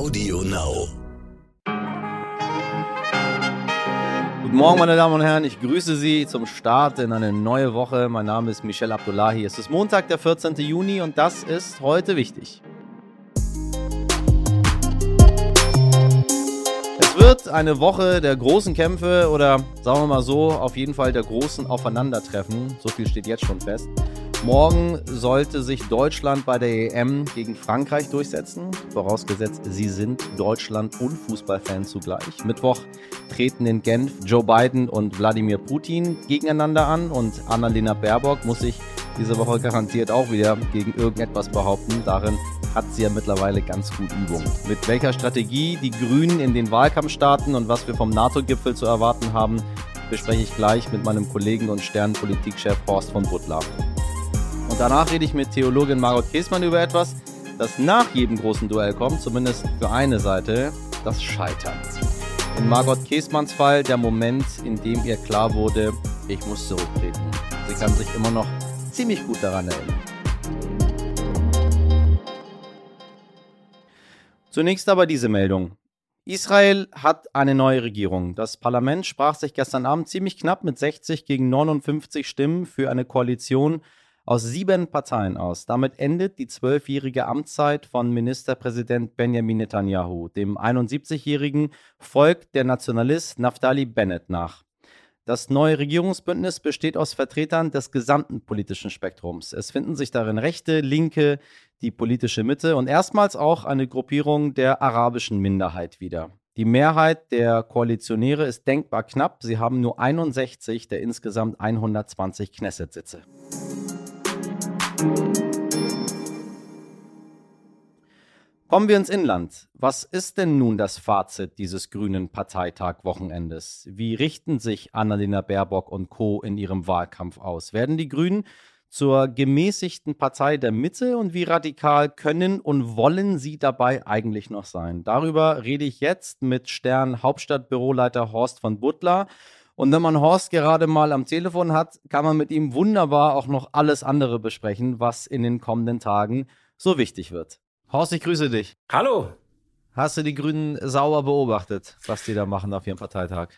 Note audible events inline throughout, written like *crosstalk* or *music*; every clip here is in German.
Audio Now. Guten Morgen, meine Damen und Herren. Ich grüße Sie zum Start in eine neue Woche. Mein Name ist Michel Abdullahi. Es ist Montag, der 14. Juni und das ist heute wichtig. Es wird eine Woche der großen Kämpfe oder sagen wir mal so, auf jeden Fall der großen Aufeinandertreffen. So viel steht jetzt schon fest. Morgen sollte sich Deutschland bei der EM gegen Frankreich durchsetzen, vorausgesetzt, sie sind Deutschland- und Fußballfan zugleich. Mittwoch treten in Genf Joe Biden und Wladimir Putin gegeneinander an und Annalena Baerbock muss sich diese Woche garantiert auch wieder gegen irgendetwas behaupten. Darin hat sie ja mittlerweile ganz gut Übung. Mit welcher Strategie die Grünen in den Wahlkampf starten und was wir vom NATO-Gipfel zu erwarten haben, bespreche ich gleich mit meinem Kollegen und Sternpolitikchef Horst von Butler. Danach rede ich mit Theologin Margot Käßmann über etwas, das nach jedem großen Duell kommt, zumindest für eine Seite, das Scheitern. In Margot Käßmanns Fall der Moment, in dem ihr klar wurde, ich muss zurücktreten. Sie kann sich immer noch ziemlich gut daran erinnern. Zunächst aber diese Meldung. Israel hat eine neue Regierung. Das Parlament sprach sich gestern Abend ziemlich knapp mit 60 gegen 59 Stimmen für eine Koalition aus sieben Parteien aus. Damit endet die zwölfjährige Amtszeit von Ministerpräsident Benjamin Netanyahu. Dem 71-Jährigen folgt der Nationalist Naftali Bennett nach. Das neue Regierungsbündnis besteht aus Vertretern des gesamten politischen Spektrums. Es finden sich darin Rechte, Linke, die politische Mitte und erstmals auch eine Gruppierung der arabischen Minderheit wieder. Die Mehrheit der Koalitionäre ist denkbar knapp. Sie haben nur 61 der insgesamt 120 Knesset-Sitze. Kommen wir ins Inland. Was ist denn nun das Fazit dieses grünen Parteitag-Wochenendes? Wie richten sich Annalena Baerbock und Co. in ihrem Wahlkampf aus? Werden die Grünen zur gemäßigten Partei der Mitte und wie radikal können und wollen sie dabei eigentlich noch sein? Darüber rede ich jetzt mit Stern Hauptstadtbüroleiter Horst von Butler und wenn man Horst gerade mal am Telefon hat, kann man mit ihm wunderbar auch noch alles andere besprechen, was in den kommenden Tagen so wichtig wird. Horst, ich grüße dich. Hallo. Hast du die Grünen sauer beobachtet, was die da machen auf ihrem Parteitag?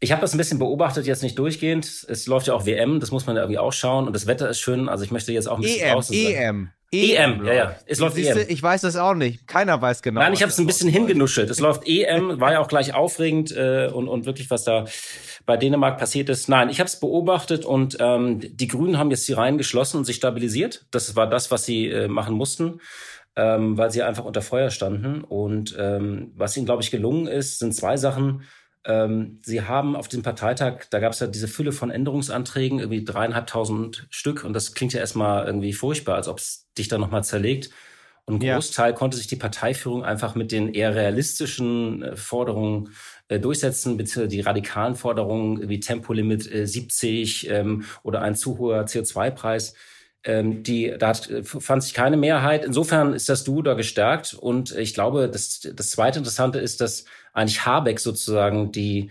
Ich habe das ein bisschen beobachtet, jetzt nicht durchgehend. Es läuft ja auch WM, das muss man ja irgendwie auch schauen. Und das Wetter ist schön, also ich möchte jetzt auch ein bisschen EM, raus. EM. EM, ja, ja. Es läuft Siehste, EM. Ich weiß das auch nicht. Keiner weiß genau. Nein, ich habe es ein bisschen hingenuschelt. Es läuft EM, war ja auch gleich aufregend äh, und, und wirklich, was da bei Dänemark passiert ist. Nein, ich habe es beobachtet und ähm, die Grünen haben jetzt die Reihen geschlossen und sich stabilisiert. Das war das, was sie äh, machen mussten, ähm, weil sie einfach unter Feuer standen. Und ähm, was ihnen, glaube ich, gelungen ist, sind zwei Sachen. Ähm, sie haben auf dem Parteitag, da gab es ja diese Fülle von Änderungsanträgen, irgendwie dreieinhalbtausend Stück. Und das klingt ja erstmal irgendwie furchtbar, als ob es dich da nochmal zerlegt. Und ein Ja. Großteil konnte sich die Parteiführung einfach mit den eher realistischen äh, Forderungen durchsetzen, beziehungsweise die radikalen Forderungen wie Tempolimit äh, 70 ähm, oder ein zu hoher CO2-Preis. Ähm, die, da hat, äh, fand sich keine Mehrheit. Insofern ist das Duo da gestärkt. Und ich glaube, das, das zweite Interessante ist, dass eigentlich Habeck sozusagen die,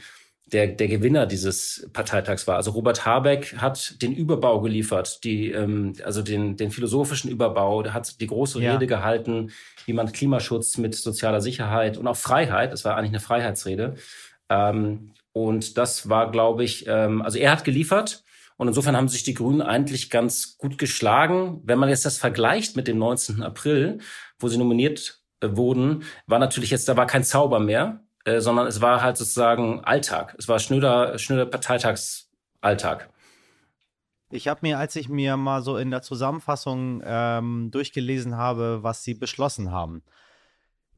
der, der Gewinner dieses Parteitags war. Also Robert Habeck hat den Überbau geliefert, die, ähm, also den, den philosophischen Überbau, der hat die große Ja. Rede gehalten, wie man Klimaschutz mit sozialer Sicherheit und auch Freiheit, es war eigentlich eine Freiheitsrede. Ähm, und das war, glaube ich, ähm, also er hat geliefert. Und insofern haben sich die Grünen eigentlich ganz gut geschlagen. Wenn man jetzt das vergleicht mit dem 19. April, wo sie nominiert äh, wurden, war natürlich jetzt, da war kein Zauber mehr, äh, sondern es war halt sozusagen Alltag. Es war schnöder, schnöder Parteitagsalltag. Ich habe mir, als ich mir mal so in der Zusammenfassung ähm, durchgelesen habe, was sie beschlossen haben,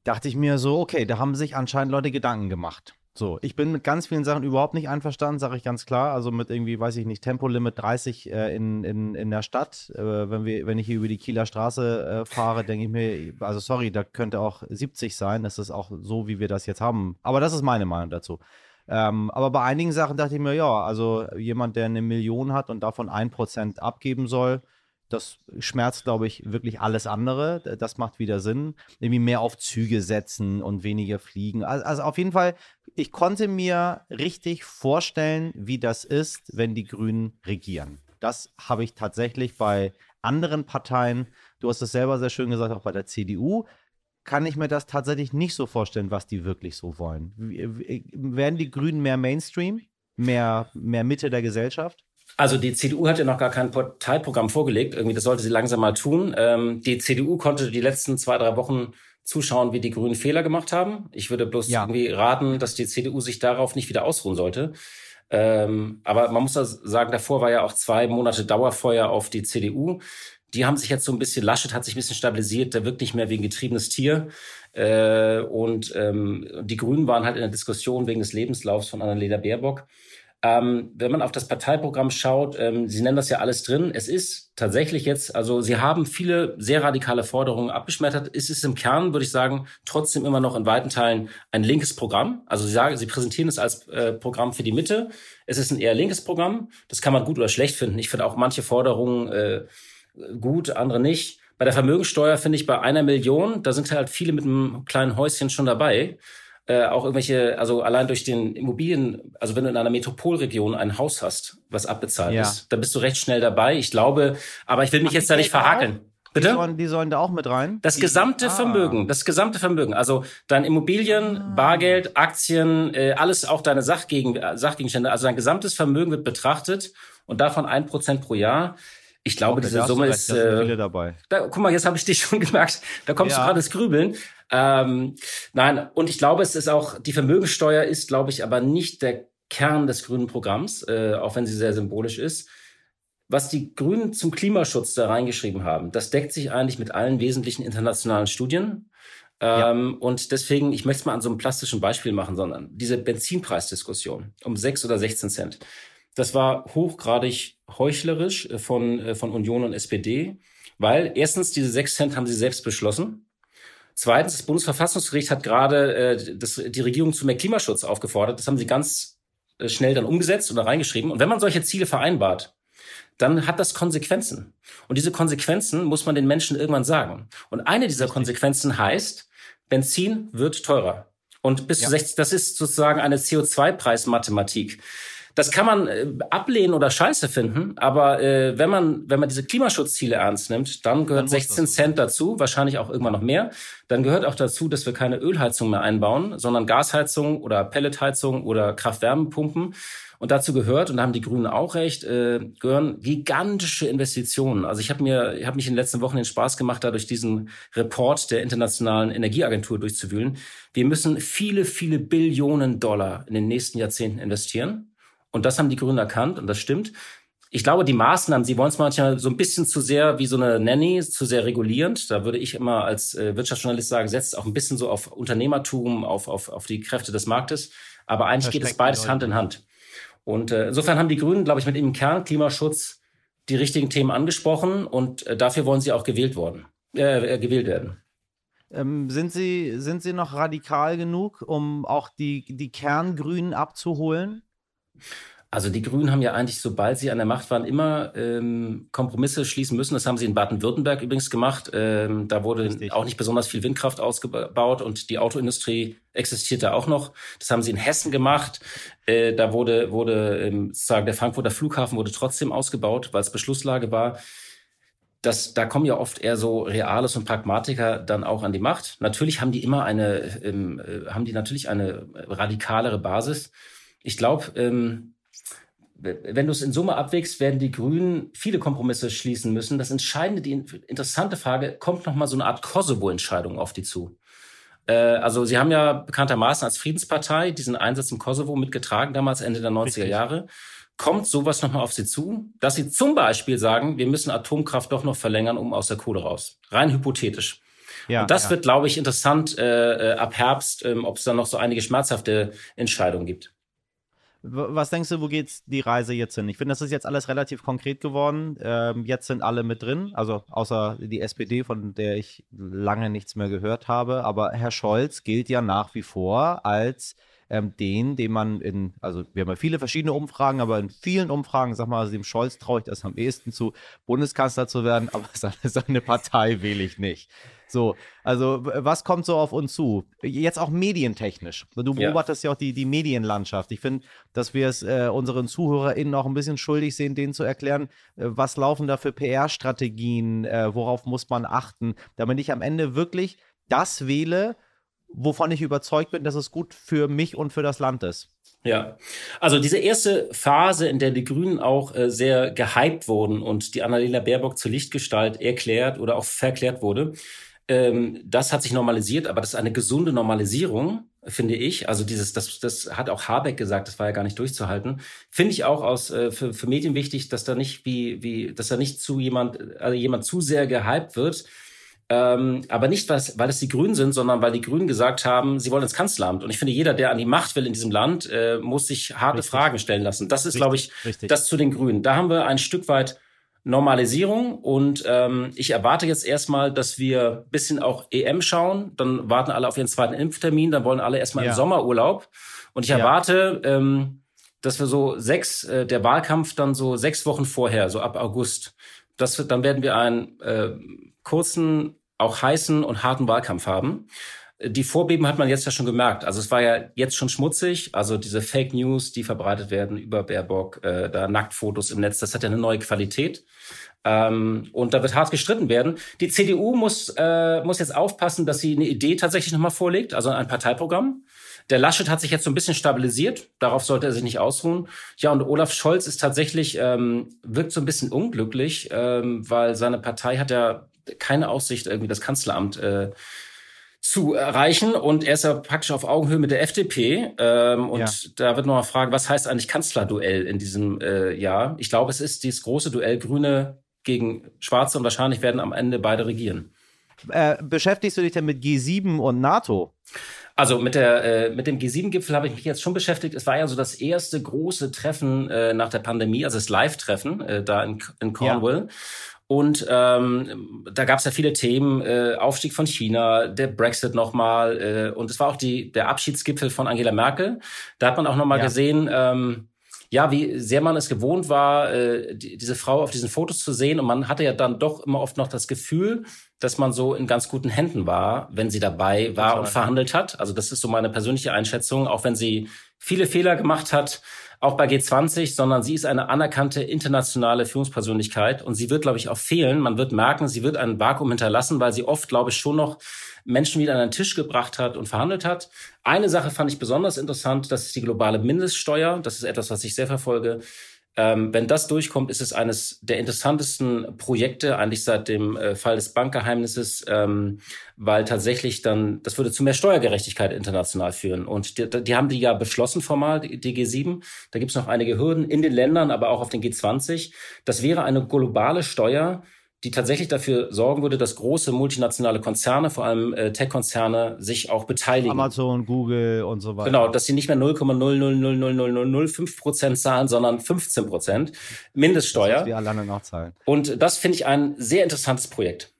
dachte ich mir so, okay, da haben sich anscheinend Leute Gedanken gemacht. So, ich bin mit ganz vielen Sachen überhaupt nicht einverstanden, sage ich ganz klar. Also mit irgendwie, weiß ich nicht, Tempolimit 30 äh, in, in, in der Stadt. Äh, wenn, wir, wenn ich hier über die Kieler Straße äh, fahre, denke ich mir, also sorry, da könnte auch 70 sein. Das ist auch so, wie wir das jetzt haben. Aber das ist meine Meinung dazu. Ähm, aber bei einigen Sachen dachte ich mir, ja, also jemand, der eine Million hat und davon ein Prozent abgeben soll, das schmerzt, glaube ich, wirklich alles andere. Das macht wieder Sinn. Irgendwie mehr auf Züge setzen und weniger fliegen. Also, also auf jeden Fall, ich konnte mir richtig vorstellen, wie das ist, wenn die Grünen regieren. Das habe ich tatsächlich bei anderen Parteien, du hast es selber sehr schön gesagt, auch bei der CDU, kann ich mir das tatsächlich nicht so vorstellen, was die wirklich so wollen. Werden die Grünen mehr Mainstream, mehr, mehr Mitte der Gesellschaft? Also die CDU hat ja noch gar kein Parteiprogramm vorgelegt. Irgendwie, das sollte sie langsam mal tun. Ähm, die CDU konnte die letzten zwei, drei Wochen zuschauen, wie die Grünen Fehler gemacht haben. Ich würde bloß ja. irgendwie raten, dass die CDU sich darauf nicht wieder ausruhen sollte. Ähm, aber man muss da sagen, davor war ja auch zwei Monate Dauerfeuer auf die CDU. Die haben sich jetzt so ein bisschen, Laschet hat sich ein bisschen stabilisiert, der wirkt nicht mehr wie ein getriebenes Tier. Äh, und ähm, die Grünen waren halt in der Diskussion wegen des Lebenslaufs von Annalena Baerbock. Ähm, wenn man auf das Parteiprogramm schaut, ähm, Sie nennen das ja alles drin. Es ist tatsächlich jetzt, also Sie haben viele sehr radikale Forderungen abgeschmettert. Es ist im Kern, würde ich sagen, trotzdem immer noch in weiten Teilen ein linkes Programm. Also Sie sagen, Sie präsentieren es als äh, Programm für die Mitte. Es ist ein eher linkes Programm. Das kann man gut oder schlecht finden. Ich finde auch manche Forderungen äh, gut, andere nicht. Bei der Vermögensteuer finde ich bei einer Million, da sind halt viele mit einem kleinen Häuschen schon dabei äh, auch irgendwelche, also allein durch den Immobilien, also wenn du in einer Metropolregion ein Haus hast, was abbezahlt ja. ist, dann bist du recht schnell dabei. Ich glaube, aber ich will mich Ach, jetzt da nicht verhakeln. Bitte? Die sollen, die sollen, da auch mit rein? Das die, gesamte ah. Vermögen, das gesamte Vermögen, also dein Immobilien, ah. Bargeld, Aktien, äh, alles auch deine Sachgegen, Sachgegenstände, also dein gesamtes Vermögen wird betrachtet und davon ein Prozent pro Jahr. Ich glaube, okay, diese Summe ist. Äh, viele dabei. Da, guck mal, jetzt habe ich dich *laughs* schon gemerkt. Da kommst ja. du gerade das Grübeln. Ähm, nein, und ich glaube, es ist auch, die Vermögensteuer ist, glaube ich, aber nicht der Kern des grünen Programms, äh, auch wenn sie sehr symbolisch ist. Was die Grünen zum Klimaschutz da reingeschrieben haben, das deckt sich eigentlich mit allen wesentlichen internationalen Studien. Ähm, ja. Und deswegen, ich möchte es mal an so einem plastischen Beispiel machen, sondern diese Benzinpreisdiskussion um sechs oder 16 Cent, das war hochgradig heuchlerisch von, äh, von Union und SPD, weil erstens diese sechs Cent haben sie selbst beschlossen. Zweitens, das Bundesverfassungsgericht hat gerade äh, das, die Regierung zu mehr Klimaschutz aufgefordert. Das haben sie ganz äh, schnell dann umgesetzt und da reingeschrieben. Und wenn man solche Ziele vereinbart, dann hat das Konsequenzen. Und diese Konsequenzen muss man den Menschen irgendwann sagen. Und eine dieser Konsequenzen heißt, Benzin wird teurer. Und bis ja. zu 60, das ist sozusagen eine CO2-Preismathematik das kann man äh, ablehnen oder scheiße finden, aber äh, wenn man wenn man diese Klimaschutzziele ernst nimmt, dann gehört dann 16 Cent dazu, wahrscheinlich auch irgendwann noch mehr. Dann gehört auch dazu, dass wir keine Ölheizung mehr einbauen, sondern Gasheizung oder Pelletheizung oder Kraft-Wärmepumpen. Und dazu gehört, und da haben die Grünen auch recht, äh, gehören gigantische Investitionen. Also ich habe mir, ich habe mich in den letzten Wochen den Spaß gemacht, da durch diesen Report der Internationalen Energieagentur durchzuwühlen. Wir müssen viele, viele Billionen Dollar in den nächsten Jahrzehnten investieren. Und das haben die Grünen erkannt und das stimmt. Ich glaube, die Maßnahmen, sie wollen es manchmal so ein bisschen zu sehr wie so eine Nanny, zu sehr regulierend. Da würde ich immer als äh, Wirtschaftsjournalist sagen, setzt auch ein bisschen so auf Unternehmertum, auf, auf, auf die Kräfte des Marktes. Aber eigentlich Versteckt geht es beides Hand in Hand. Und äh, insofern haben die Grünen, glaube ich, mit ihrem Kern Klimaschutz die richtigen Themen angesprochen und äh, dafür wollen sie auch gewählt worden, äh, äh gewählt werden. Ähm, sind, Sie, sind Sie noch radikal genug, um auch die, die Kerngrünen abzuholen? Also die Grünen haben ja eigentlich, sobald sie an der Macht waren, immer ähm, Kompromisse schließen müssen. Das haben sie in Baden-Württemberg übrigens gemacht. Ähm, da wurde Richtig. auch nicht besonders viel Windkraft ausgebaut und die Autoindustrie existierte auch noch. Das haben sie in Hessen gemacht. Äh, da wurde, wurde ähm, sozusagen der Frankfurter Flughafen wurde trotzdem ausgebaut, weil es Beschlusslage war. Das, da kommen ja oft eher so Reales und Pragmatiker dann auch an die Macht. Natürlich haben die immer eine, ähm, äh, haben die natürlich eine radikalere Basis. Ich glaube, ähm, wenn du es in Summe abwägst, werden die Grünen viele Kompromisse schließen müssen. Das Entscheidende, die interessante Frage, kommt noch mal so eine Art Kosovo-Entscheidung auf die zu. Äh, also sie haben ja bekanntermaßen als Friedenspartei diesen Einsatz im Kosovo mitgetragen, damals Ende der 90er Richtig. Jahre. Kommt sowas noch mal auf sie zu, dass sie zum Beispiel sagen, wir müssen Atomkraft doch noch verlängern, um aus der Kohle raus? Rein hypothetisch. Ja, und das ja. wird, glaube ich, interessant äh, äh ab Herbst, äh, ob es da noch so einige schmerzhafte Entscheidungen gibt. Was denkst du, wo geht die Reise jetzt hin? Ich finde, das ist jetzt alles relativ konkret geworden. Ähm, jetzt sind alle mit drin, also außer die SPD, von der ich lange nichts mehr gehört habe. Aber Herr Scholz gilt ja nach wie vor als ähm, den, den man in, also wir haben ja viele verschiedene Umfragen, aber in vielen Umfragen, sag mal, also dem Scholz traue ich das am ehesten zu, Bundeskanzler zu werden, aber *laughs* seine, seine Partei wähle ich nicht. So, also was kommt so auf uns zu? Jetzt auch medientechnisch. Du beobachtest ja, ja auch die, die Medienlandschaft. Ich finde, dass wir es äh, unseren ZuhörerInnen auch ein bisschen schuldig sehen, denen zu erklären, äh, was laufen da für PR-Strategien, äh, worauf muss man achten, damit ich am Ende wirklich das wähle, wovon ich überzeugt bin, dass es gut für mich und für das Land ist. Ja, also diese erste Phase, in der die Grünen auch äh, sehr gehypt wurden und die Annalena Baerbock zur Lichtgestalt erklärt oder auch verklärt wurde, ähm, das hat sich normalisiert, aber das ist eine gesunde Normalisierung, finde ich. Also dieses, das, das hat auch Habeck gesagt, das war ja gar nicht durchzuhalten. Finde ich auch aus äh, für, für Medien wichtig, dass da nicht wie wie, dass da nicht zu jemand, also jemand zu sehr gehypt wird ähm, aber nicht, weil es, weil es die Grünen sind, sondern weil die Grünen gesagt haben, sie wollen ins Kanzleramt. Und ich finde, jeder, der an die Macht will in diesem Land, äh, muss sich harte Richtig. Fragen stellen lassen. Das ist, glaube ich, Richtig. das zu den Grünen. Da haben wir ein Stück weit Normalisierung und ähm, ich erwarte jetzt erstmal, dass wir bisschen auch EM schauen. Dann warten alle auf ihren zweiten Impftermin, dann wollen alle erstmal ja. im Sommerurlaub. Und ich erwarte, ja. ähm, dass wir so sechs, äh, der Wahlkampf dann so sechs Wochen vorher, so ab August, das dann werden wir einen äh, kurzen auch heißen und harten Wahlkampf haben. Die Vorbeben hat man jetzt ja schon gemerkt. Also es war ja jetzt schon schmutzig. Also diese Fake News, die verbreitet werden über Baerbock, äh, da Nacktfotos im Netz, das hat ja eine neue Qualität. Ähm, und da wird hart gestritten werden. Die CDU muss, äh, muss jetzt aufpassen, dass sie eine Idee tatsächlich nochmal vorlegt, also ein Parteiprogramm. Der Laschet hat sich jetzt so ein bisschen stabilisiert. Darauf sollte er sich nicht ausruhen. Ja, und Olaf Scholz ist tatsächlich, ähm, wirkt so ein bisschen unglücklich, ähm, weil seine Partei hat ja keine Aussicht, irgendwie das Kanzleramt äh, zu erreichen. Und er ist ja praktisch auf Augenhöhe mit der FDP. Ähm, und ja. da wird noch mal fragen, was heißt eigentlich Kanzlerduell in diesem äh, Jahr? Ich glaube, es ist dieses große Duell Grüne gegen Schwarze und wahrscheinlich werden am Ende beide regieren. Äh, beschäftigst du dich denn mit G7 und NATO? Also mit der äh, mit dem G7-Gipfel habe ich mich jetzt schon beschäftigt. Es war ja so das erste große Treffen äh, nach der Pandemie, also das Live-Treffen äh, da in, in Cornwall. Ja. Und ähm, da gab es ja viele Themen, äh, Aufstieg von China, der Brexit nochmal. Äh, und es war auch die, der Abschiedsgipfel von Angela Merkel. Da hat man auch nochmal ja. gesehen, ähm, ja, wie sehr man es gewohnt war, äh, die, diese Frau auf diesen Fotos zu sehen. Und man hatte ja dann doch immer oft noch das Gefühl, dass man so in ganz guten Händen war, wenn sie dabei war und verhandelt hat. Also das ist so meine persönliche Einschätzung, auch wenn sie viele Fehler gemacht hat auch bei G20, sondern sie ist eine anerkannte internationale Führungspersönlichkeit und sie wird, glaube ich, auch fehlen. Man wird merken, sie wird ein Vakuum hinterlassen, weil sie oft, glaube ich, schon noch Menschen wieder an den Tisch gebracht hat und verhandelt hat. Eine Sache fand ich besonders interessant, das ist die globale Mindeststeuer. Das ist etwas, was ich sehr verfolge. Ähm, wenn das durchkommt, ist es eines der interessantesten Projekte, eigentlich seit dem äh, Fall des Bankgeheimnisses, ähm, weil tatsächlich dann, das würde zu mehr Steuergerechtigkeit international führen. Und die, die haben die ja beschlossen formal, die, die G7. Da gibt es noch einige Hürden in den Ländern, aber auch auf den G20. Das wäre eine globale Steuer, die tatsächlich dafür sorgen würde, dass große multinationale Konzerne, vor allem äh, Tech-Konzerne, sich auch beteiligen. Amazon, Google und so weiter. Genau, dass sie nicht mehr 0,0000005 Prozent zahlen, sondern 15 Prozent Mindeststeuer. Das, wir alleine nachzahlen. Und das finde ich ein sehr interessantes Projekt.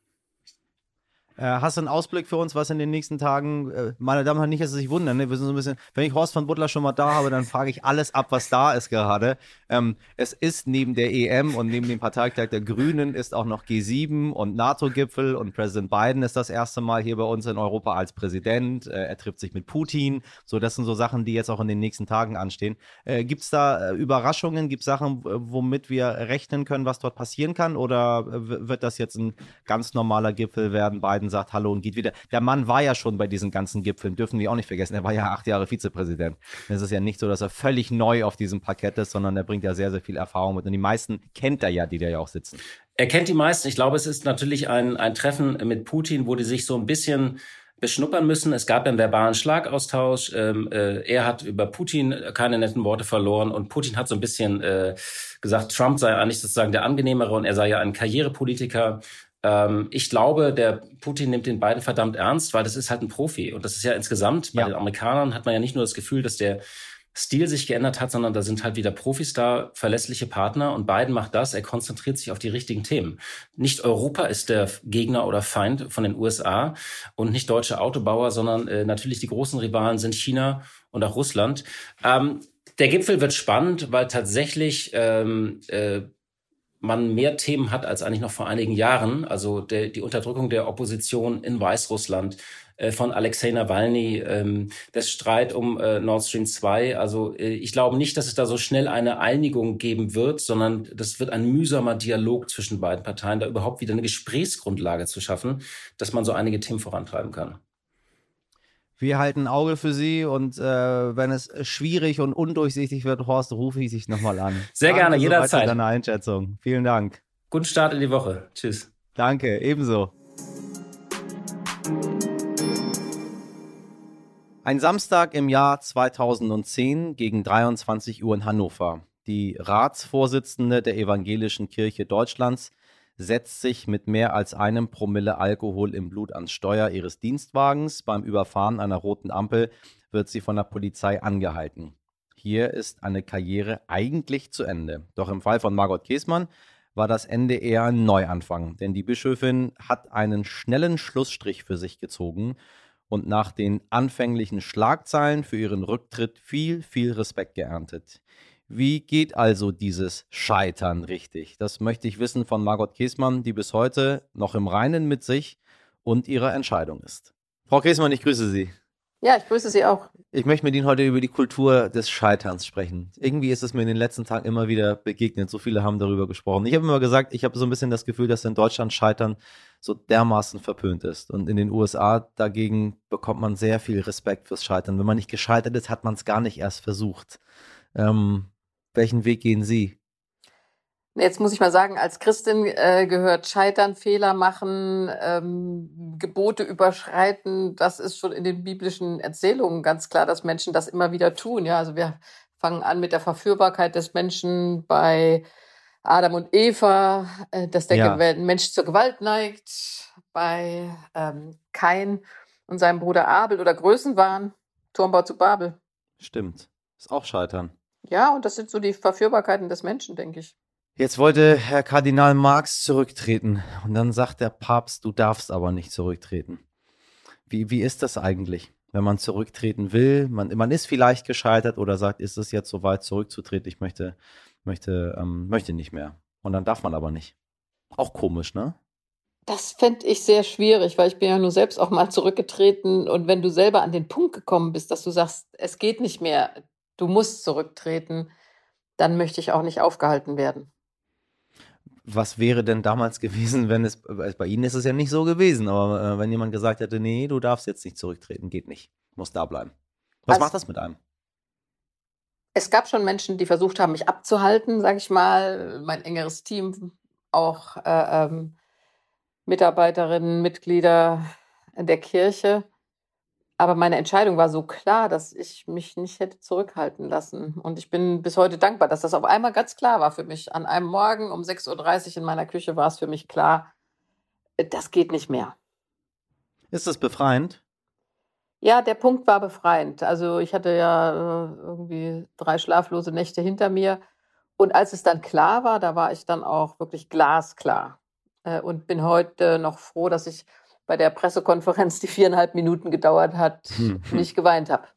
Äh, hast du einen Ausblick für uns, was in den nächsten Tagen, äh, meine Damen und Herren, nicht, dass Sie sich wundern, ne? wir sind so ein bisschen, wenn ich Horst von Butler schon mal da habe, dann frage ich alles ab, was da ist gerade. Ähm, es ist neben der EM und neben dem Parteitag der Grünen ist auch noch G7 und NATO-Gipfel und Präsident Biden ist das erste Mal hier bei uns in Europa als Präsident. Äh, er trifft sich mit Putin. So, das sind so Sachen, die jetzt auch in den nächsten Tagen anstehen. Äh, Gibt es da äh, Überraschungen? Gibt es Sachen, womit wir rechnen können, was dort passieren kann? Oder wird das jetzt ein ganz normaler Gipfel werden? Biden sagt Hallo und geht wieder. Der Mann war ja schon bei diesen ganzen Gipfeln, dürfen wir auch nicht vergessen. Er war ja acht Jahre Vizepräsident. Es ist ja nicht so, dass er völlig neu auf diesem Parkett ist, sondern er bringt ja sehr, sehr viel Erfahrung mit. Und die meisten kennt er ja, die da ja auch sitzen. Er kennt die meisten. Ich glaube, es ist natürlich ein, ein Treffen mit Putin, wo die sich so ein bisschen beschnuppern müssen. Es gab einen verbalen Schlagaustausch. Ähm, äh, er hat über Putin keine netten Worte verloren und Putin hat so ein bisschen äh, gesagt, Trump sei eigentlich sozusagen der angenehmere und er sei ja ein Karrierepolitiker. Ähm, ich glaube, der Putin nimmt den beiden verdammt ernst, weil das ist halt ein Profi. Und das ist ja insgesamt, bei ja. den Amerikanern hat man ja nicht nur das Gefühl, dass der Stil sich geändert hat, sondern da sind halt wieder Profis da, verlässliche Partner und Biden macht das, er konzentriert sich auf die richtigen Themen. Nicht Europa ist der Gegner oder Feind von den USA und nicht deutsche Autobauer, sondern äh, natürlich die großen Rivalen sind China und auch Russland. Ähm, der Gipfel wird spannend, weil tatsächlich ähm, äh, man mehr Themen hat als eigentlich noch vor einigen Jahren. Also der, die Unterdrückung der Opposition in Weißrussland, äh, von Alexei Nawalny, ähm, das Streit um äh, Nord Stream 2. Also äh, ich glaube nicht, dass es da so schnell eine Einigung geben wird, sondern das wird ein mühsamer Dialog zwischen beiden Parteien, da überhaupt wieder eine Gesprächsgrundlage zu schaffen, dass man so einige Themen vorantreiben kann. Wir halten ein Auge für Sie und äh, wenn es schwierig und undurchsichtig wird, Horst, rufe ich sich nochmal an. Sehr Danke gerne, jederzeit. Für deine Einschätzung. Vielen Dank. Guten Start in die Woche. Tschüss. Danke, ebenso. Ein Samstag im Jahr 2010 gegen 23 Uhr in Hannover. Die Ratsvorsitzende der Evangelischen Kirche Deutschlands setzt sich mit mehr als einem Promille Alkohol im Blut ans Steuer ihres Dienstwagens. Beim Überfahren einer roten Ampel wird sie von der Polizei angehalten. Hier ist eine Karriere eigentlich zu Ende. Doch im Fall von Margot Käßmann war das Ende eher ein Neuanfang, denn die Bischöfin hat einen schnellen Schlussstrich für sich gezogen und nach den anfänglichen Schlagzeilen für ihren Rücktritt viel, viel Respekt geerntet. Wie geht also dieses Scheitern richtig? Das möchte ich wissen von Margot Käßmann, die bis heute noch im Reinen mit sich und ihrer Entscheidung ist. Frau Käßmann, ich grüße Sie. Ja, ich grüße Sie auch. Ich möchte mit Ihnen heute über die Kultur des Scheiterns sprechen. Irgendwie ist es mir in den letzten Tagen immer wieder begegnet. So viele haben darüber gesprochen. Ich habe immer gesagt, ich habe so ein bisschen das Gefühl, dass in Deutschland Scheitern so dermaßen verpönt ist. Und in den USA dagegen bekommt man sehr viel Respekt fürs Scheitern. Wenn man nicht gescheitert ist, hat man es gar nicht erst versucht. Ähm, welchen Weg gehen Sie? Jetzt muss ich mal sagen, als Christin äh, gehört Scheitern, Fehler machen, ähm, Gebote überschreiten. Das ist schon in den biblischen Erzählungen ganz klar, dass Menschen das immer wieder tun. Ja, also wir fangen an mit der Verführbarkeit des Menschen bei Adam und Eva, äh, dass der ja. Mensch zur Gewalt neigt, bei ähm, Kain und seinem Bruder Abel oder Größenwahn, Turmbau zu Babel. Stimmt. Ist auch Scheitern. Ja, und das sind so die Verführbarkeiten des Menschen, denke ich. Jetzt wollte Herr Kardinal Marx zurücktreten und dann sagt der Papst, du darfst aber nicht zurücktreten. Wie, wie ist das eigentlich, wenn man zurücktreten will? Man, man ist vielleicht gescheitert oder sagt, ist es jetzt soweit zurückzutreten, ich möchte, möchte, ähm, möchte nicht mehr. Und dann darf man aber nicht. Auch komisch, ne? Das fände ich sehr schwierig, weil ich bin ja nur selbst auch mal zurückgetreten. Und wenn du selber an den Punkt gekommen bist, dass du sagst, es geht nicht mehr, du musst zurücktreten, dann möchte ich auch nicht aufgehalten werden. Was wäre denn damals gewesen, wenn es, bei Ihnen ist es ja nicht so gewesen, aber äh, wenn jemand gesagt hätte, nee, du darfst jetzt nicht zurücktreten, geht nicht, muss da bleiben. Was also, macht das mit einem? Es gab schon Menschen, die versucht haben, mich abzuhalten, sage ich mal, mein engeres Team, auch äh, ähm, Mitarbeiterinnen, Mitglieder der Kirche. Aber meine Entscheidung war so klar, dass ich mich nicht hätte zurückhalten lassen. Und ich bin bis heute dankbar, dass das auf einmal ganz klar war für mich. An einem Morgen um 6.30 Uhr in meiner Küche war es für mich klar, das geht nicht mehr. Ist das befreiend? Ja, der Punkt war befreiend. Also ich hatte ja äh, irgendwie drei schlaflose Nächte hinter mir. Und als es dann klar war, da war ich dann auch wirklich glasklar. Äh, und bin heute noch froh, dass ich bei der Pressekonferenz, die viereinhalb Minuten gedauert hat, hm. nicht geweint habe.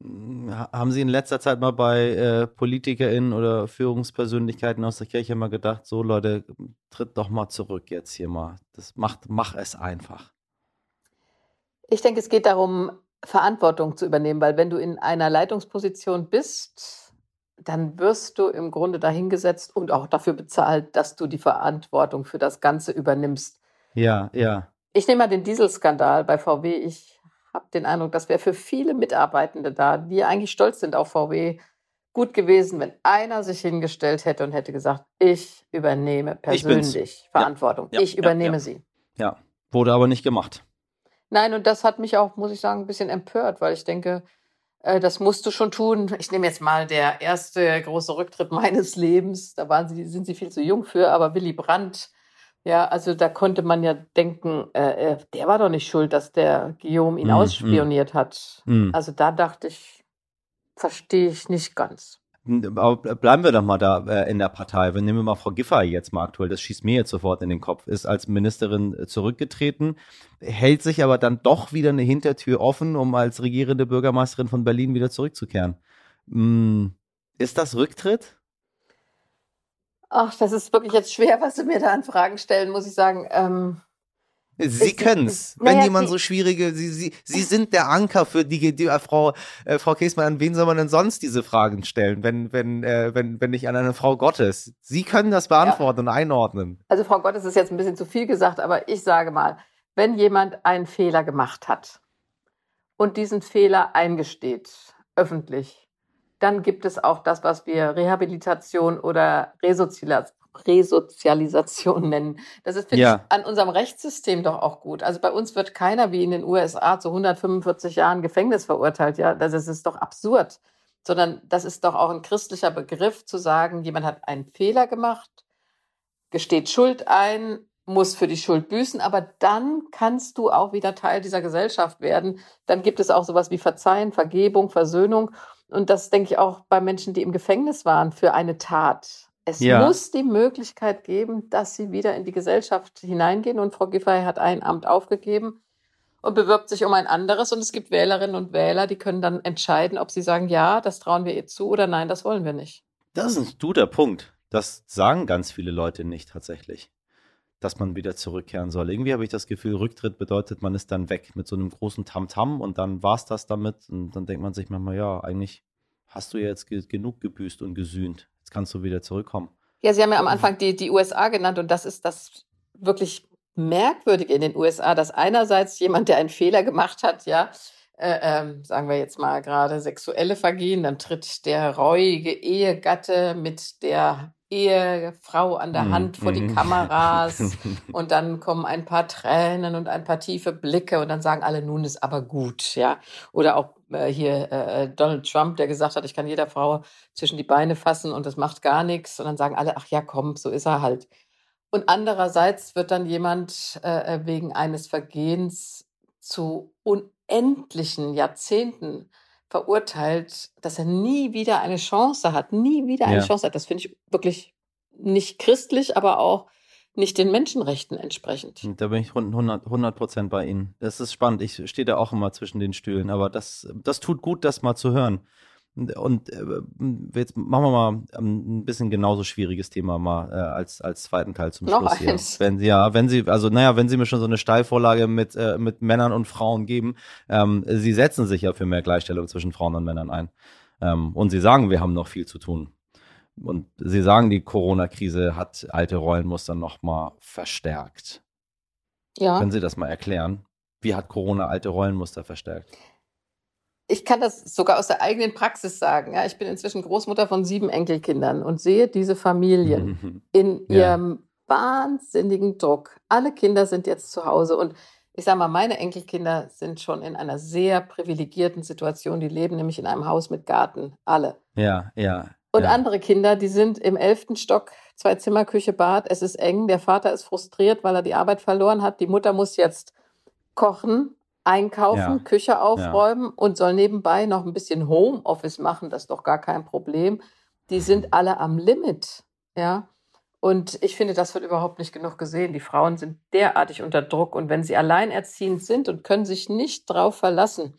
Haben Sie in letzter Zeit mal bei äh, PolitikerInnen oder Führungspersönlichkeiten aus der Kirche mal gedacht, so Leute, tritt doch mal zurück jetzt hier mal. Das macht, mach es einfach. Ich denke, es geht darum, Verantwortung zu übernehmen, weil wenn du in einer Leitungsposition bist, dann wirst du im Grunde dahingesetzt und auch dafür bezahlt, dass du die Verantwortung für das Ganze übernimmst. Ja, ja. Ich nehme mal den Dieselskandal bei VW. Ich habe den Eindruck, das wäre für viele Mitarbeitende da, die eigentlich stolz sind auf VW, gut gewesen, wenn einer sich hingestellt hätte und hätte gesagt, ich übernehme persönlich ich Verantwortung. Ja, ja, ich übernehme ja, sie. Ja, wurde aber nicht gemacht. Nein, und das hat mich auch, muss ich sagen, ein bisschen empört, weil ich denke, äh, das musst du schon tun. Ich nehme jetzt mal der erste große Rücktritt meines Lebens. Da waren sie, sind sie viel zu jung für, aber Willy Brandt ja, also da konnte man ja denken, äh, äh, der war doch nicht schuld, dass der Guillaume ihn mm, ausspioniert mm. hat. Mm. Also da dachte ich, verstehe ich nicht ganz. Aber bleiben wir doch mal da äh, in der Partei. Wir nehmen mal Frau Giffey jetzt mal aktuell, das schießt mir jetzt sofort in den Kopf, ist als Ministerin äh, zurückgetreten, hält sich aber dann doch wieder eine Hintertür offen, um als regierende Bürgermeisterin von Berlin wieder zurückzukehren. Ist das Rücktritt? Ach, das ist wirklich jetzt schwer, was du mir da an Fragen stellen, muss ich sagen. Ähm, Sie können es. Wenn naja, jemand so schwierige, Sie, Sie, Sie sind der Anker für die, die äh, Frau, äh, Frau Käsmann, an wen soll man denn sonst diese Fragen stellen, wenn, wenn, äh, wenn, wenn nicht an eine Frau Gottes? Sie können das beantworten ja. und einordnen. Also Frau Gottes ist jetzt ein bisschen zu viel gesagt, aber ich sage mal, wenn jemand einen Fehler gemacht hat und diesen Fehler eingesteht, öffentlich, dann gibt es auch das, was wir Rehabilitation oder Resozialisation Resozialisation nennen. Das ist, finde ja. ich, an unserem Rechtssystem doch auch gut. Also bei uns wird keiner wie in den USA zu 145 Jahren Gefängnis verurteilt. Ja, das ist doch absurd. Sondern das ist doch auch ein christlicher Begriff zu sagen, jemand hat einen Fehler gemacht, gesteht Schuld ein, muss für die Schuld büßen, aber dann kannst du auch wieder Teil dieser Gesellschaft werden. Dann gibt es auch sowas wie Verzeihen, Vergebung, Versöhnung. Und das denke ich auch bei Menschen, die im Gefängnis waren für eine Tat. Es ja. muss die Möglichkeit geben, dass sie wieder in die Gesellschaft hineingehen. Und Frau Giffey hat ein Amt aufgegeben und bewirbt sich um ein anderes. Und es gibt Wählerinnen und Wähler, die können dann entscheiden, ob sie sagen, ja, das trauen wir ihr zu oder nein, das wollen wir nicht. Das ist ein guter Punkt. Das sagen ganz viele Leute nicht tatsächlich, dass man wieder zurückkehren soll. Irgendwie habe ich das Gefühl, Rücktritt bedeutet, man ist dann weg mit so einem großen Tamtam -Tam und dann war es das damit. Und dann denkt man sich manchmal, ja, eigentlich hast du ja jetzt genug gebüßt und gesühnt. Jetzt kannst du wieder zurückkommen. Ja, Sie haben ja am Anfang die, die USA genannt und das ist das wirklich Merkwürdige in den USA, dass einerseits jemand, der einen Fehler gemacht hat, ja, äh, ähm, sagen wir jetzt mal gerade sexuelle Vergehen, dann tritt der reuige Ehegatte mit der Ehefrau an der mhm, Hand vor die mhm. Kameras *laughs* und dann kommen ein paar Tränen und ein paar tiefe Blicke und dann sagen alle, nun ist aber gut, ja. Oder auch äh, hier äh, Donald Trump, der gesagt hat, ich kann jeder Frau zwischen die Beine fassen und das macht gar nichts und dann sagen alle, ach ja, komm, so ist er halt. Und andererseits wird dann jemand äh, äh wegen eines Vergehens zu unendlichen Jahrzehnten verurteilt, dass er nie wieder eine Chance hat, nie wieder eine ja. Chance hat. Das finde ich wirklich nicht christlich, aber auch nicht den Menschenrechten entsprechend. Da bin ich 100 Prozent bei Ihnen. Das ist spannend. Ich stehe da auch immer zwischen den Stühlen, aber das, das tut gut, das mal zu hören. Und äh, jetzt machen wir mal ähm, ein bisschen genauso schwieriges Thema mal äh, als, als zweiten Teil zum Noch Schluss eins. hier. Wenn Sie, ja, wenn Sie, also naja, wenn Sie mir schon so eine Steilvorlage mit, äh, mit Männern und Frauen geben, ähm, Sie setzen sich ja für mehr Gleichstellung zwischen Frauen und Männern ein. Ähm, und Sie sagen, wir haben noch viel zu tun. Und Sie sagen, die Corona-Krise hat alte Rollenmuster nochmal verstärkt. Ja. Können Sie das mal erklären? Wie hat Corona alte Rollenmuster verstärkt? Ich kann das sogar aus der eigenen Praxis sagen. Ja, ich bin inzwischen Großmutter von sieben Enkelkindern und sehe diese Familien *laughs* in ihrem wahnsinnigen Druck. Alle Kinder sind jetzt zu Hause und ich sage mal, meine Enkelkinder sind schon in einer sehr privilegierten Situation. Die leben nämlich in einem Haus mit Garten, alle. Ja, ja. Und ja. andere Kinder, die sind im elften Stock, zwei Zimmer, Küche, Bad. Es ist eng. Der Vater ist frustriert, weil er die Arbeit verloren hat. Die Mutter muss jetzt kochen einkaufen, ja. Küche aufräumen ja. und soll nebenbei noch ein bisschen Homeoffice machen, das ist doch gar kein Problem. Die sind alle am Limit, ja. Und ich finde, das wird überhaupt nicht genug gesehen. Die Frauen sind derartig unter Druck und wenn sie alleinerziehend sind und können sich nicht darauf verlassen,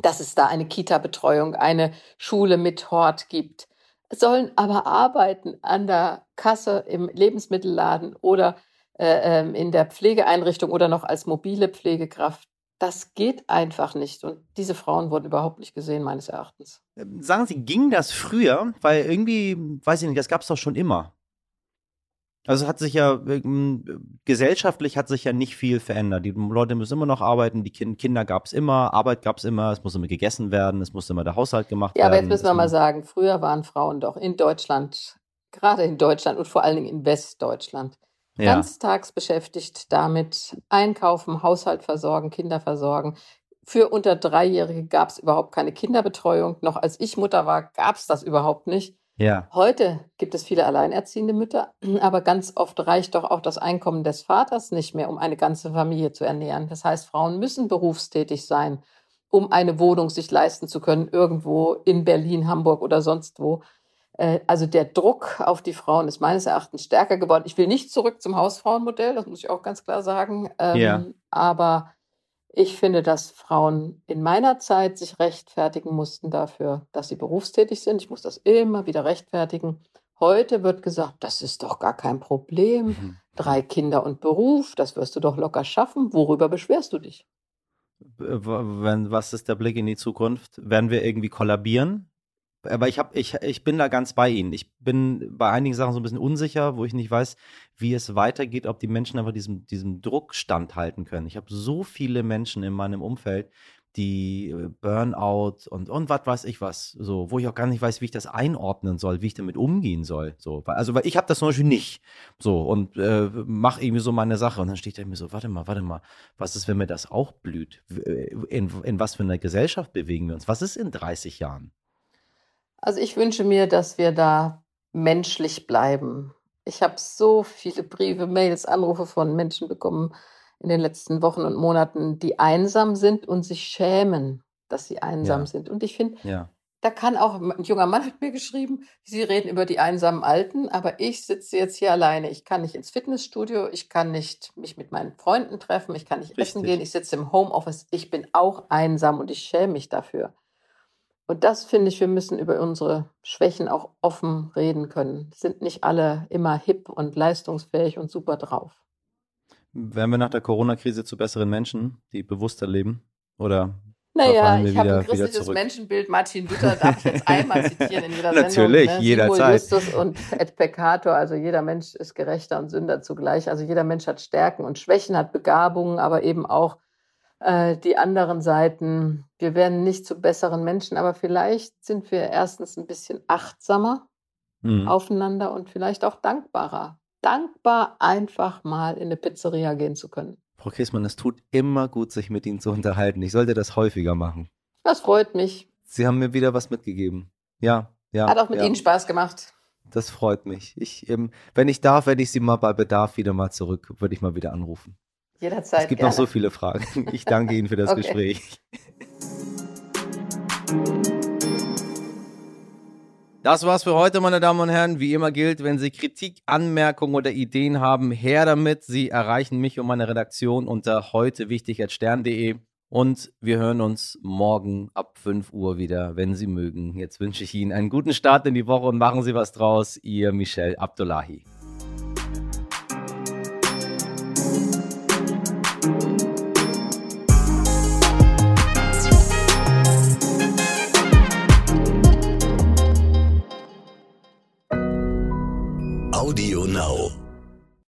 dass es da eine Kita-Betreuung, eine Schule mit Hort gibt, sollen aber arbeiten an der Kasse im Lebensmittelladen oder äh, ähm, in der Pflegeeinrichtung oder noch als mobile Pflegekraft das geht einfach nicht. Und diese Frauen wurden überhaupt nicht gesehen, meines Erachtens. Ähm, sagen Sie, ging das früher? Weil irgendwie, weiß ich nicht, das gab es doch schon immer. Also hat sich ja, ähm, gesellschaftlich hat sich ja nicht viel verändert. Die Leute müssen immer noch arbeiten, die Kinder gab es immer, Arbeit gab es immer, es muss immer gegessen werden, es musste immer der Haushalt gemacht ja, werden. Ja, aber jetzt müssen wir mal sagen, früher waren Frauen doch in Deutschland, gerade in Deutschland und vor allen Dingen in Westdeutschland, ja. ganztags beschäftigt damit, einkaufen, Haushalt versorgen, Kinder versorgen. Für unter Dreijährige gab es überhaupt keine Kinderbetreuung. Noch als ich Mutter war, gab es das überhaupt nicht. Ja. Heute gibt es viele alleinerziehende Mütter, aber ganz oft reicht doch auch das Einkommen des Vaters nicht mehr, um eine ganze Familie zu ernähren. Das heißt, Frauen müssen berufstätig sein, um eine Wohnung sich leisten zu können, irgendwo in Berlin, Hamburg oder sonst wo. Äh, also der Druck auf die Frauen ist meines Erachtens stärker geworden. Ich will nicht zurück zum Hausfrauenmodell, das muss ich auch ganz klar sagen. Ähm, ja. Aber ich finde, dass Frauen in meiner Zeit sich rechtfertigen mussten dafür, dass sie berufstätig sind. Ich muss das immer wieder rechtfertigen. Heute wird gesagt, das ist doch gar kein Problem. Mhm. Drei Kinder und Beruf, das wirst du doch locker schaffen. Worüber beschwerst du dich? Wenn, was ist der Blick in die Zukunft? Werden wir irgendwie kollabieren? Aber ich, hab, ich, ich bin da ganz bei Ihnen. Ich bin bei einigen Sachen so ein bisschen unsicher, wo ich nicht weiß, wie es weitergeht, ob die Menschen einfach diesem, diesem Druck standhalten können. Ich habe so viele Menschen in meinem Umfeld, die äh, Burnout und, und was weiß ich was, so, wo ich auch gar nicht weiß, wie ich das einordnen soll, wie ich damit umgehen soll. So, also, weil ich habe das zum Beispiel nicht. So, und äh, mache irgendwie so meine Sache. Und dann steht da mir so, warte mal, warte mal, was ist, wenn mir das auch blüht? Äh, in, in was für einer Gesellschaft bewegen wir uns? Was ist in 30 Jahren? Also ich wünsche mir, dass wir da menschlich bleiben. Ich habe so viele Briefe, Mails, Anrufe von Menschen bekommen, in den letzten Wochen und Monaten, die einsam sind und sich schämen, dass sie einsam ja. sind. Und ich finde, ja. da kann auch ein junger Mann mit mir geschrieben, Sie reden über die einsamen Alten, aber ich sitze jetzt hier alleine. Ich kann nicht ins Fitnessstudio, ich kann nicht mich mit meinen Freunden treffen, ich kann nicht Richtig. essen gehen, ich sitze im Homeoffice. Ich bin auch einsam und ich schäme mich dafür. Und das finde ich, wir müssen über unsere Schwächen auch offen reden können. Sind nicht alle immer hip und leistungsfähig und super drauf. Werden wir nach der Corona-Krise zu besseren Menschen, die bewusster leben? Oder naja, ich habe ein christliches Menschenbild. Martin Luther darf ich jetzt einmal *laughs* zitieren in jeder Sendung. Natürlich, ne? jederzeit. Justus und et peccator, also jeder Mensch ist gerechter und Sünder zugleich. Also jeder Mensch hat Stärken und Schwächen, hat Begabungen, aber eben auch äh, die anderen Seiten. Wir werden nicht zu besseren Menschen, aber vielleicht sind wir erstens ein bisschen achtsamer mhm. aufeinander und vielleicht auch dankbarer dankbar, einfach mal in eine Pizzeria gehen zu können. Frau Kiesmann, es tut immer gut, sich mit Ihnen zu unterhalten. Ich sollte das häufiger machen. Das freut mich. Sie haben mir wieder was mitgegeben. Ja, ja. Hat auch mit ja. Ihnen Spaß gemacht. Das freut mich. Ich, ähm, wenn ich darf, werde ich Sie mal bei Bedarf wieder mal zurück, würde ich mal wieder anrufen. Jederzeit. Es gibt gerne. noch so viele Fragen. Ich danke Ihnen für das *laughs* okay. Gespräch. Das war's für heute, meine Damen und Herren. Wie immer gilt, wenn Sie Kritik, Anmerkungen oder Ideen haben, her damit. Sie erreichen mich und meine Redaktion unter heute wichtig.stern.de. Und wir hören uns morgen ab 5 Uhr wieder, wenn Sie mögen. Jetzt wünsche ich Ihnen einen guten Start in die Woche und machen Sie was draus. Ihr Michel Abdullahi. Now.